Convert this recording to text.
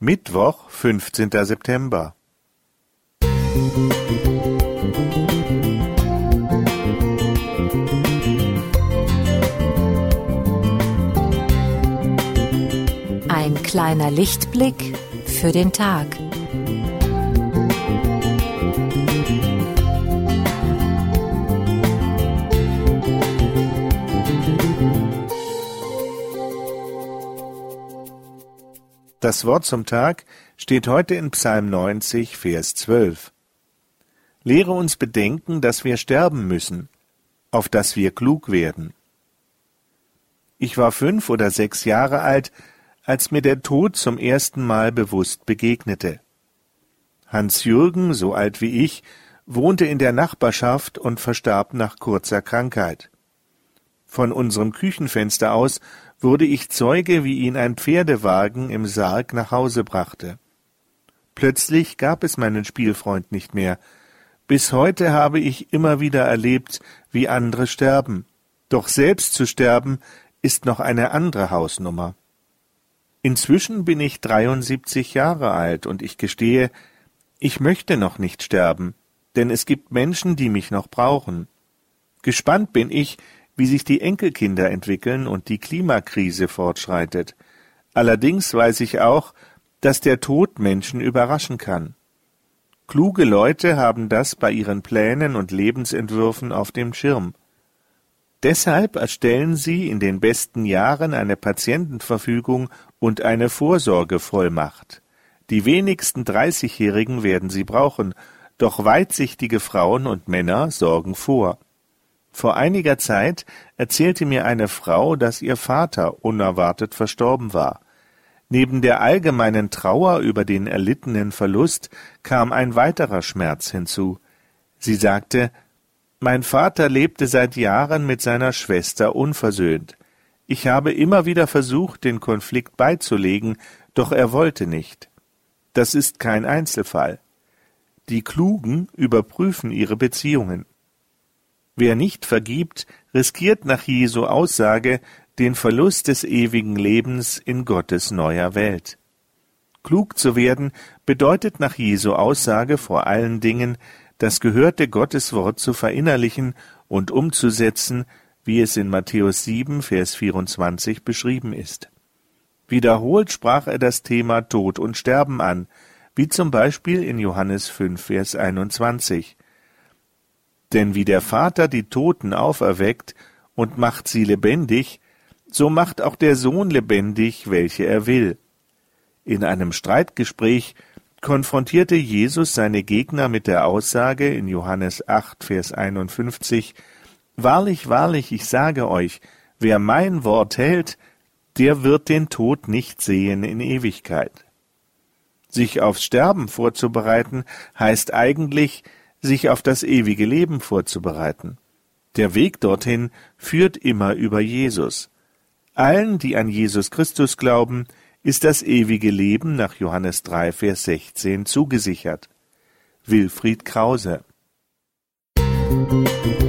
Mittwoch, fünfzehnter September. Ein kleiner Lichtblick für den Tag. Das Wort zum Tag steht heute in Psalm 90, Vers 12. Lehre uns bedenken, dass wir sterben müssen, auf dass wir klug werden. Ich war fünf oder sechs Jahre alt, als mir der Tod zum ersten Mal bewusst begegnete. Hans Jürgen, so alt wie ich, wohnte in der Nachbarschaft und verstarb nach kurzer Krankheit. Von unserem Küchenfenster aus wurde ich Zeuge, wie ihn ein Pferdewagen im Sarg nach Hause brachte. Plötzlich gab es meinen Spielfreund nicht mehr. Bis heute habe ich immer wieder erlebt, wie andere sterben. Doch selbst zu sterben ist noch eine andere Hausnummer. Inzwischen bin ich 73 Jahre alt und ich gestehe, ich möchte noch nicht sterben, denn es gibt Menschen, die mich noch brauchen. Gespannt bin ich, wie sich die Enkelkinder entwickeln und die Klimakrise fortschreitet. Allerdings weiß ich auch, dass der Tod Menschen überraschen kann. Kluge Leute haben das bei ihren Plänen und Lebensentwürfen auf dem Schirm. Deshalb erstellen sie in den besten Jahren eine Patientenverfügung und eine Vorsorgevollmacht. Die wenigsten Dreißigjährigen werden sie brauchen, doch weitsichtige Frauen und Männer sorgen vor. Vor einiger Zeit erzählte mir eine Frau, dass ihr Vater unerwartet verstorben war. Neben der allgemeinen Trauer über den erlittenen Verlust kam ein weiterer Schmerz hinzu. Sie sagte, mein Vater lebte seit Jahren mit seiner Schwester unversöhnt. Ich habe immer wieder versucht, den Konflikt beizulegen, doch er wollte nicht. Das ist kein Einzelfall. Die Klugen überprüfen ihre Beziehungen. Wer nicht vergibt, riskiert nach Jesu Aussage den Verlust des ewigen Lebens in Gottes neuer Welt. Klug zu werden bedeutet nach Jesu Aussage vor allen Dingen, das gehörte Gotteswort zu verinnerlichen und umzusetzen, wie es in Matthäus 7, Vers 24 beschrieben ist. Wiederholt sprach er das Thema Tod und Sterben an, wie zum Beispiel in Johannes 5, Vers 21. Denn wie der Vater die Toten auferweckt und macht sie lebendig, so macht auch der Sohn lebendig, welche er will. In einem Streitgespräch konfrontierte Jesus seine Gegner mit der Aussage in Johannes 8, Vers 51, Wahrlich, wahrlich, ich sage euch, wer mein Wort hält, der wird den Tod nicht sehen in Ewigkeit. Sich aufs Sterben vorzubereiten, heißt eigentlich, sich auf das ewige Leben vorzubereiten. Der Weg dorthin führt immer über Jesus. Allen, die an Jesus Christus glauben, ist das ewige Leben nach Johannes 3, Vers 16 zugesichert. Wilfried Krause Musik